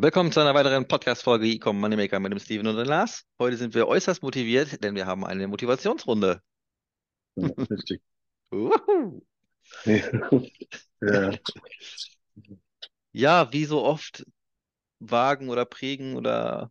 Willkommen zu einer weiteren Podcast-Folge E-Com Moneymaker mit dem Steven und dem Lars. Heute sind wir äußerst motiviert, denn wir haben eine Motivationsrunde. Ja, richtig. Ja, Ja, wie so oft wagen oder prägen oder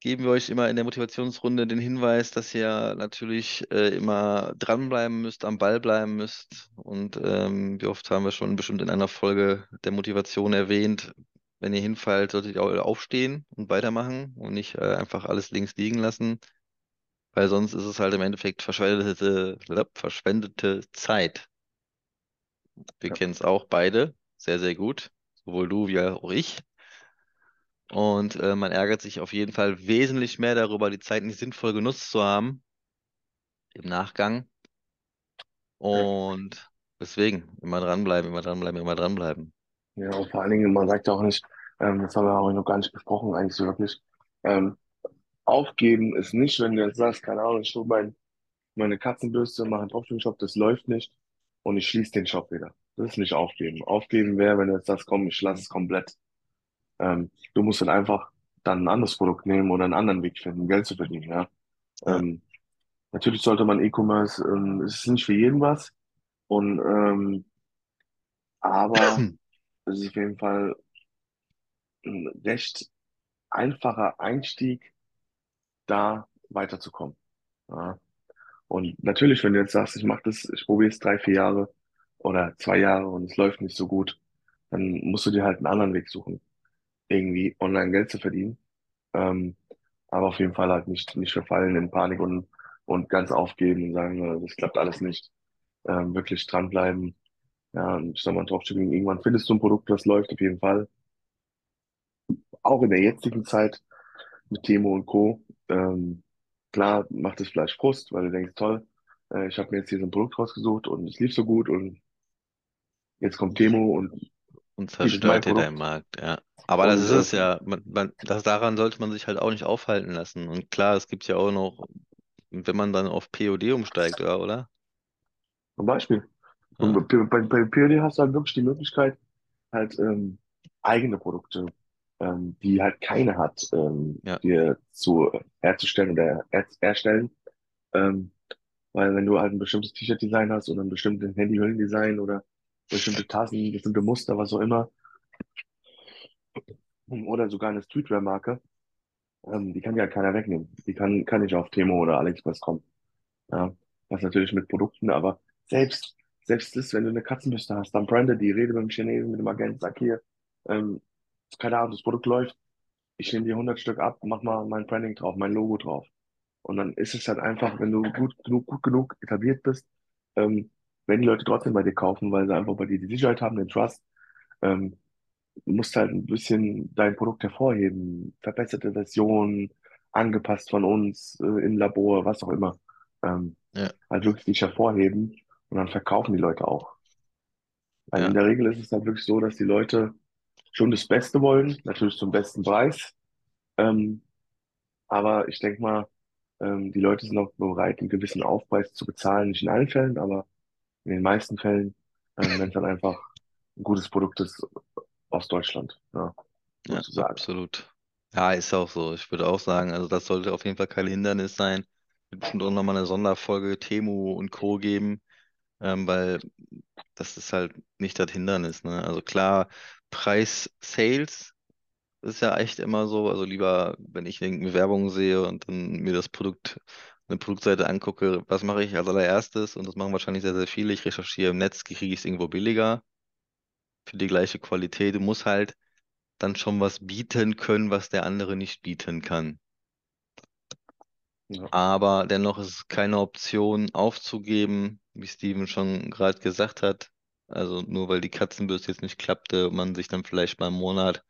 geben wir euch immer in der Motivationsrunde den Hinweis, dass ihr natürlich äh, immer dranbleiben müsst, am Ball bleiben müsst. Und ähm, wie oft haben wir schon bestimmt in einer Folge der Motivation erwähnt, wenn ihr hinfallt, solltet ihr auch aufstehen und weitermachen und nicht äh, einfach alles links liegen lassen, weil sonst ist es halt im Endeffekt verschwendete, verschwendete Zeit. Wir ja, kennen es auch beide sehr, sehr gut, sowohl du wie auch ich. Und äh, man ärgert sich auf jeden Fall wesentlich mehr darüber, die Zeit nicht sinnvoll genutzt zu haben im Nachgang. Und deswegen immer dranbleiben, immer dranbleiben, immer dranbleiben. Ja, und vor allen Dingen, man sagt ja auch nicht, ähm, das haben wir auch noch gar nicht besprochen, eigentlich so wirklich. Ähm, aufgeben ist nicht, wenn du jetzt sagst, keine Ahnung, ich hole mein, meine Katzenbürste, mache einen Dropshipping-Shop, das läuft nicht und ich schließe den Shop wieder. Das ist nicht aufgeben. Aufgeben wäre, wenn du jetzt sagst, komm, ich lasse es komplett. Ähm, du musst dann einfach dann ein anderes Produkt nehmen oder einen anderen Weg finden, Geld zu verdienen, ja. Ähm, natürlich sollte man E-Commerce, ähm, es ist nicht für jeden was und, ähm, aber es ist auf jeden Fall ein recht einfacher Einstieg, da weiterzukommen. Ja. Und natürlich, wenn du jetzt sagst, ich mache das, ich probiere es drei, vier Jahre oder zwei Jahre und es läuft nicht so gut, dann musst du dir halt einen anderen Weg suchen, irgendwie online Geld zu verdienen. Ähm, aber auf jeden Fall halt nicht, nicht verfallen in Panik und, und ganz aufgeben und sagen, äh, das klappt alles nicht. Ähm, wirklich dranbleiben. Ja, und ich sag mal, Dropshipping, irgendwann findest du ein Produkt, das läuft auf jeden Fall. Auch in der jetzigen Zeit mit Temo und Co. Ähm, klar macht es vielleicht Frust, weil du denkst, toll, äh, ich habe mir jetzt hier so ein Produkt rausgesucht und es lief so gut und jetzt kommt Temo und Und zerstört dir deinen Markt, ja. Aber das ist es ja, man, man, das, daran sollte man sich halt auch nicht aufhalten lassen. Und klar, es gibt ja auch noch, wenn man dann auf POD umsteigt, oder? oder? zum Beispiel. Und bei, bei, bei POD hast du halt wirklich die Möglichkeit, halt ähm, eigene Produkte, ähm, die halt keine hat, ähm, ja, dir zu herzustellen oder er, erstellen. Ähm, weil wenn du halt ein bestimmtes T-Shirt-Design hast oder ein bestimmtes Handyhüllendesign oder bestimmte Tassen, bestimmte Muster, was auch immer, oder sogar eine Streetwear-Marke, ähm, die kann ja keiner wegnehmen. Die kann, kann nicht auf Temo oder AliExpress kommen. Ja, das natürlich mit Produkten, aber selbst, selbst das, wenn du eine Katzenbürste hast, dann brande die, rede mit dem Chinesen, mit dem Agenten, sag hier, ähm, keine Ahnung, das Produkt läuft, ich nehme dir 100 Stück ab, mach mal mein Branding drauf, mein Logo drauf. Und dann ist es halt einfach, wenn du gut genug, gut genug etabliert bist, ähm, wenn die Leute trotzdem bei dir kaufen, weil sie einfach bei dir die Sicherheit haben, den Trust, ähm, du musst halt ein bisschen dein Produkt hervorheben, verbesserte Version, angepasst von uns, äh, im Labor, was auch immer. Ähm, ja, halt wirklich dich hervorheben und dann verkaufen die Leute auch. Weil in ja, der Regel ist es halt wirklich so, dass die Leute schon das Beste wollen, natürlich zum besten Preis. Ähm, aber ich denke mal, ähm, die Leute sind auch bereit, einen gewissen Aufpreis zu bezahlen. Nicht in allen Fällen, aber in den meisten Fällen, ähm, wenn es dann einfach ein gutes Produkt ist aus Deutschland, ja, ja, sozusagen. absolut. Ja, ist auch so. Ich würde auch sagen, also das sollte auf jeden Fall kein Hindernis sein. Wird bestimmt auch nochmal eine Sonderfolge Temu und Co. geben, ähm, weil das ist halt nicht das Hindernis, ne? Also klar, Preis Sales ist ja echt immer so. Also lieber, wenn ich irgendeine Werbung sehe und dann mir das Produkt, eine Produktseite angucke, was mache ich als allererstes? Und das machen wahrscheinlich sehr, sehr viele. Ich recherchiere im Netz, kriege ich es irgendwo billiger für die gleiche Qualität. Du musst halt dann schon was bieten können, was der andere nicht bieten kann. Ja, Aber dennoch ist es keine Option aufzugeben, wie Steven schon gerade gesagt hat. Also nur weil die Katzenbürste jetzt nicht klappte, man sich dann vielleicht mal im Monat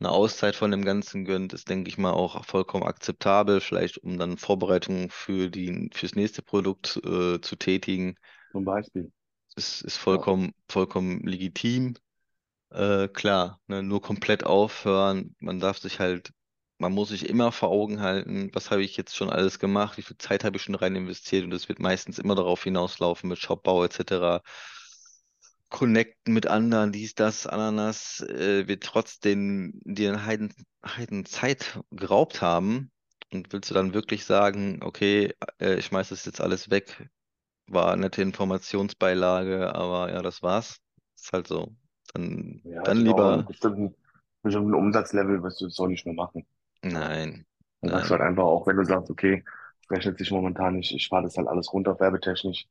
eine Auszeit von dem Ganzen gönnt, ist, denke ich mal, auch vollkommen akzeptabel, vielleicht um dann Vorbereitungen für die, fürs nächste Produkt äh, zu tätigen. zum Beispiel. Ist, ist vollkommen, vollkommen legitim. Äh, klar, ne, nur komplett aufhören. Man darf sich halt, man muss sich immer vor Augen halten, was habe ich jetzt schon alles gemacht, wie viel Zeit habe ich schon rein investiert und es wird meistens immer darauf hinauslaufen mit Shopbau etc. connecten mit anderen, dies, das, Ananas, äh, wird trotzdem dir eine Heiden, Heiden Zeit geraubt haben. Und willst du dann wirklich sagen, okay, äh, ich schmeiß das jetzt alles weg, war eine nette Informationsbeilage, aber ja, das war's. Ist halt so. Dann, Ja, dann lieber, bestimmten, bestimmten Umsatzlevel wirst du das so nicht mehr machen. Nein, Dann sagst du nein, halt einfach auch, wenn du sagst, okay, rechnet sich momentan nicht, ich fahre das halt alles runter, werbetechnisch,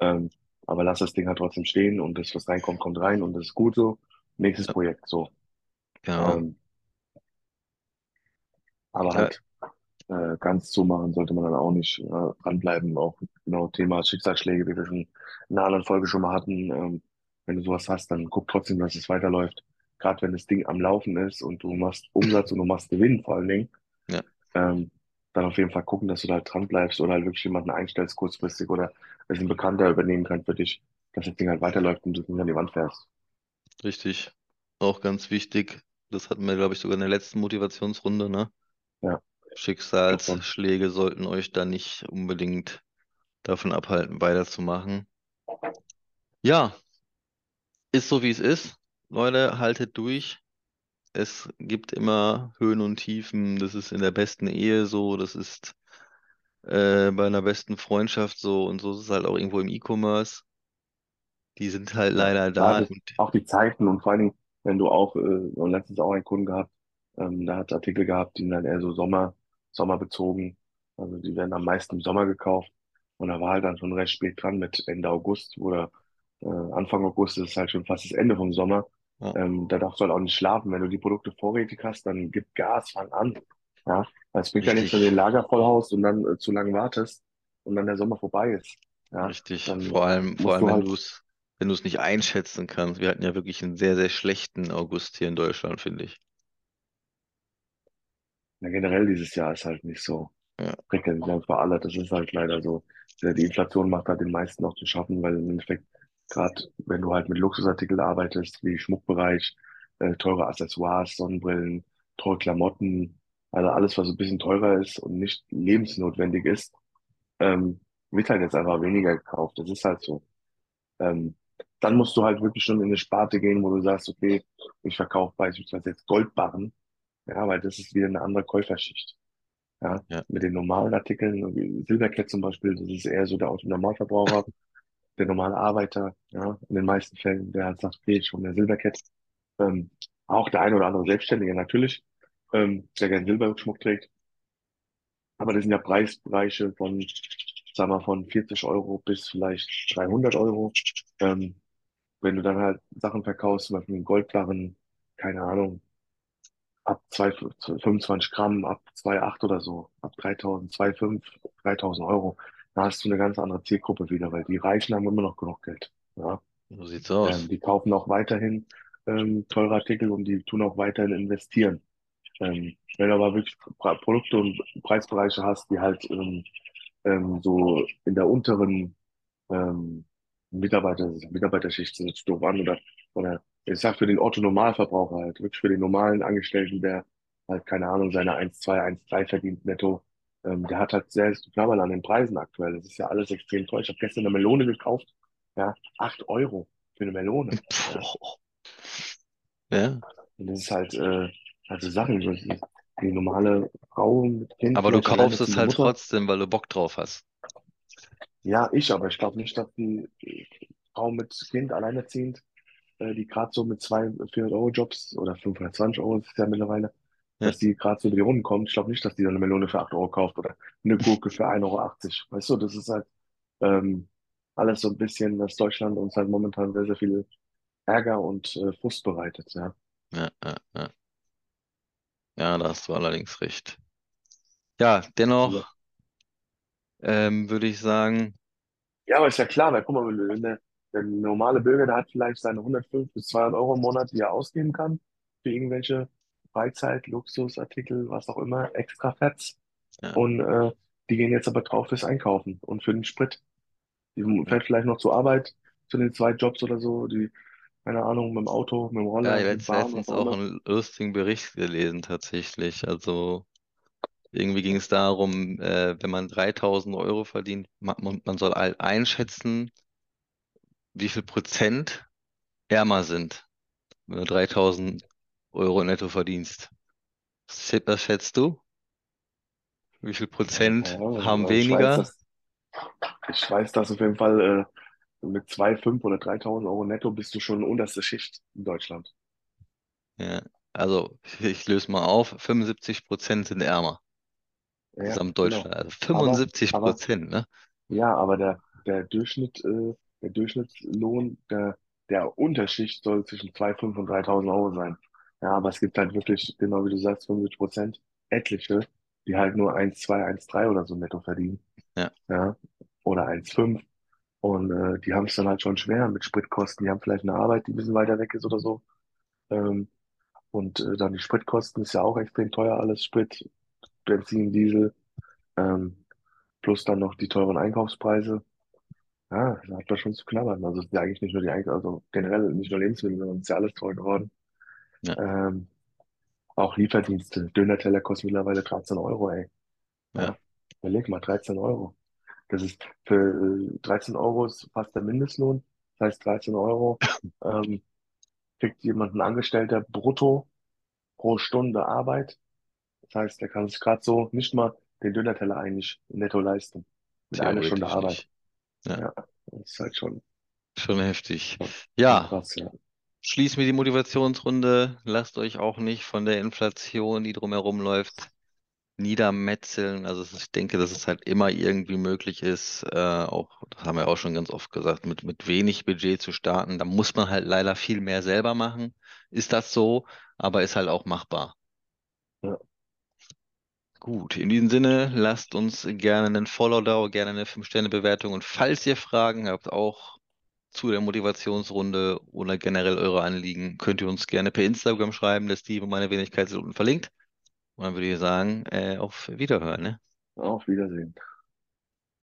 ähm, aber lass das Ding halt trotzdem stehen und das, was reinkommt, kommt rein und das ist gut so. Nächstes ja, Projekt, so. genau. Ähm, aber Ja, halt äh, ganz zumachen sollte man dann auch nicht äh, dranbleiben. Auch genau Thema Schicksalsschläge, wie wir schon in einer anderen Folge schon mal hatten. Ähm, wenn du sowas hast, dann guck trotzdem, dass es weiterläuft. Gerade wenn das Ding am Laufen ist und du machst Umsatz und du machst Gewinn vor allen Dingen, ja, ähm, dann auf jeden Fall gucken, dass du da halt dran bleibst oder halt wirklich jemanden einstellst kurzfristig oder es ein Bekannter übernehmen kann für dich, dass das Ding halt weiterläuft und du nicht an die Wand fährst. richtig. Auch ganz wichtig. Das hatten wir, glaube ich, sogar in der letzten Motivationsrunde, ne? Ja. Schicksalsschläge sollten euch da nicht unbedingt davon abhalten, weiterzumachen. Ja, ist so, wie es ist. Leute, haltet durch. Es gibt immer Höhen und Tiefen. Das ist in der besten Ehe so. Das ist äh, bei einer besten Freundschaft so. Und so ist es halt auch irgendwo im E-Commerce. Die sind halt Ja, leider da. gerade Und auch die Zeiten und vor allen Dingen, wenn du auch, äh, und letztens auch einen Kunden gehabt, ähm, der hat Artikel gehabt, die sind dann eher so Sommer, sommerbezogen. Also die werden am meisten im Sommer gekauft. Und da war halt dann schon recht spät dran mit Ende August oder äh, Anfang August ist halt schon fast das Ende vom Sommer. Ja, Ähm, da darfst du halt auch nicht schlafen. Wenn du die Produkte vorrätig hast, dann gib Gas, fang an. Ja, es bringt ja nichts, wenn du den Lager vollhaust und dann äh, zu lange wartest und dann der Sommer vorbei ist. Ja, richtig. Vor allem, vor allem, du wenn halt du es, wenn du es nicht einschätzen kannst. Wir hatten ja wirklich einen sehr, sehr schlechten August hier in Deutschland, finde ich. Ja, generell dieses Jahr ist halt nicht so Ja, prickelnd, ja, für alle. Das ist halt leider so. Die Inflation macht halt den meisten auch zu schaffen, weil im Endeffekt, gerade wenn du halt mit Luxusartikeln arbeitest, wie Schmuckbereich, äh, teure Accessoires, Sonnenbrillen, teure Klamotten, also alles, was ein bisschen teurer ist und nicht lebensnotwendig ist, ähm, wird halt jetzt einfach weniger gekauft. Das ist halt so. Ähm, dann musst du halt wirklich schon in eine Sparte gehen, wo du sagst, okay, ich verkaufe beispielsweise jetzt Goldbarren, ja, weil das ist wieder eine andere Käuferschicht. Ja, ja, mit den normalen Artikeln, wie Silbercat zum Beispiel, das ist eher so der Autonormalverbraucher, der normale Arbeiter, ja, in den meisten Fällen, der halt sagt, okay, hole mir Silbercat. Ähm, auch der eine oder andere Selbstständige natürlich, ähm, der gerne Silberschmuck trägt. Aber das sind ja Preisbereiche von, sagen wir, von 40 Euro bis vielleicht 300 Euro. Ähm, wenn du dann halt Sachen verkaufst, zum Beispiel einen Goldbarren, keine Ahnung, ab 2, 25 Gramm, ab 2,8 oder so, ab 3000, 2,5, 3000 Euro, da hast du eine ganz andere Zielgruppe wieder, weil die Reichen haben immer noch genug Geld. Ja, so sieht's ähm, aus. die kaufen auch weiterhin ähm, teure Artikel und die tun auch weiterhin investieren. Ähm, wenn du aber wirklich Pro- Produkte und Preisbereiche hast, die halt ähm, ähm, so in der unteren ähm, Mitarbeiter, Mitarbeiterschicht sind doof an oder, oder ich sag für den Otto Normalverbraucher halt, wirklich für den normalen Angestellten, der halt, keine Ahnung, seine 1,2, 1,3 verdient netto, ähm, der hat halt sehr zu knabbern an den Preisen aktuell. Das ist ja alles extrem teuer. Ich habe gestern eine Melone gekauft, ja, 8 Euro für eine Melone, ja. Und das ist halt, äh, also Sachen, die, normale Frau mit Kind, aber du kaufst es halt Mutter, trotzdem, weil du Bock drauf hast. ja, ich, aber ich glaube nicht, dass die Frau mit Kind alleinerziehend äh, die gerade so mit zwei 400-Euro-Jobs oder 520 Euro ist es ja mittlerweile, dass die gerade so über die Runden kommt. Ich glaube nicht, dass die dann eine Melone für 8 Euro kauft oder eine Gurke für 1,80 Euro. Weißt du, das ist halt ähm, alles so ein bisschen, dass Deutschland uns halt momentan sehr, sehr viel Ärger und äh, Frust bereitet. Ja. ja, ja, ja. Ja, da hast du allerdings recht. Ja, dennoch ähm, würde ich sagen, ja, aber ist ja klar, weil guck mal, wenn der, der normale Bürger, der hat vielleicht seine 105 bis 200 Euro im Monat, die er ausgeben kann für irgendwelche Freizeit, Luxusartikel, was auch immer, extra Fetts. ja, Und äh, die gehen jetzt aber drauf fürs Einkaufen und für den Sprit. Die fährt vielleicht noch zur Arbeit, zu den zwei Jobs oder so, die, keine Ahnung, mit dem Auto, mit dem ja, ich Roller, habe mit dem jetzt Bahn, was letztens auch auch immer. einen lustigen Bericht gelesen tatsächlich. Also irgendwie ging es darum, äh, wenn man 3000 Euro verdient, man, man man soll halt einschätzen, wie viel Prozent ärmer sind, wenn du 3000 Euro netto verdienst. Was schätzt du? Wie viel Ja, Prozent Ahnung. haben Also ich weiß, weniger? dass, ich weiß, dass auf jeden Fall äh, mit 2, 5 oder 3.000 Euro netto bist du schon unterste Schicht in Deutschland. Ja, also ich löse mal auf, 75 Prozent sind ärmer. Ja, Gesamtdeutschland, genau. also Aber, 75 aber, Prozent, ne? ja, aber der, der Durchschnitt, äh, der Durchschnittslohn der, der Unterschicht soll zwischen 2.500 und 3.000 Euro sein. Ja, aber es gibt halt wirklich, genau wie du sagst, 75 Prozent, etliche, die halt nur 1, 2, 1, 3 oder so netto verdienen. Ja, Ja, oder 1,5. Und äh, die haben es dann halt schon schwer mit Spritkosten. Die haben vielleicht eine Arbeit, die ein bisschen weiter weg ist oder so. Ähm, und äh, dann die Spritkosten ist ja auch extrem teuer, alles Sprit, Benzin, Diesel, ähm, plus dann noch die teuren Einkaufspreise. Ja, da hat man schon zu knabbern. Also es ist ja eigentlich nicht nur die Einkauf, also generell nicht nur Lebensmittel, sondern es ist ja alles teuer geworden. Ja, Ähm, auch Lieferdienste. Döner-Teller kostet mittlerweile 13 Euro, ey. ja, Ja, überleg mal, 13 Euro. Das ist für äh, 13 Euro ist fast der Mindestlohn. Das heißt, 13 Euro ähm, kriegt jemand ein Angestellter brutto pro Stunde Arbeit. Das heißt, der kann sich gerade so nicht mal den Döner-Teller eigentlich netto leisten. Mit einer Stunde Arbeit. nicht. Ja, Ja, das ist halt schon, schon heftig. Ja, krass, ja. Schließen wir die Motivationsrunde. Lasst euch auch nicht von der Inflation, die drumherum läuft, niedermetzeln. Also ich denke, dass es halt immer irgendwie möglich ist, äh, auch, das haben wir auch schon ganz oft gesagt, mit, mit wenig Budget zu starten. Da muss man halt leider viel mehr selber machen. Ist das so, aber ist halt auch machbar. Ja, Gut, in diesem Sinne, lasst uns gerne einen Follow da, gerne eine 5-Sterne-Bewertung. Und falls ihr Fragen habt, auch zu der Motivationsrunde oder generell eure Anliegen, könnt ihr uns gerne per Instagram schreiben. Der Steve und meine Wenigkeit sind unten verlinkt. Und dann würde ich sagen, äh, auf Wiederhören, ne? auf Wiedersehen.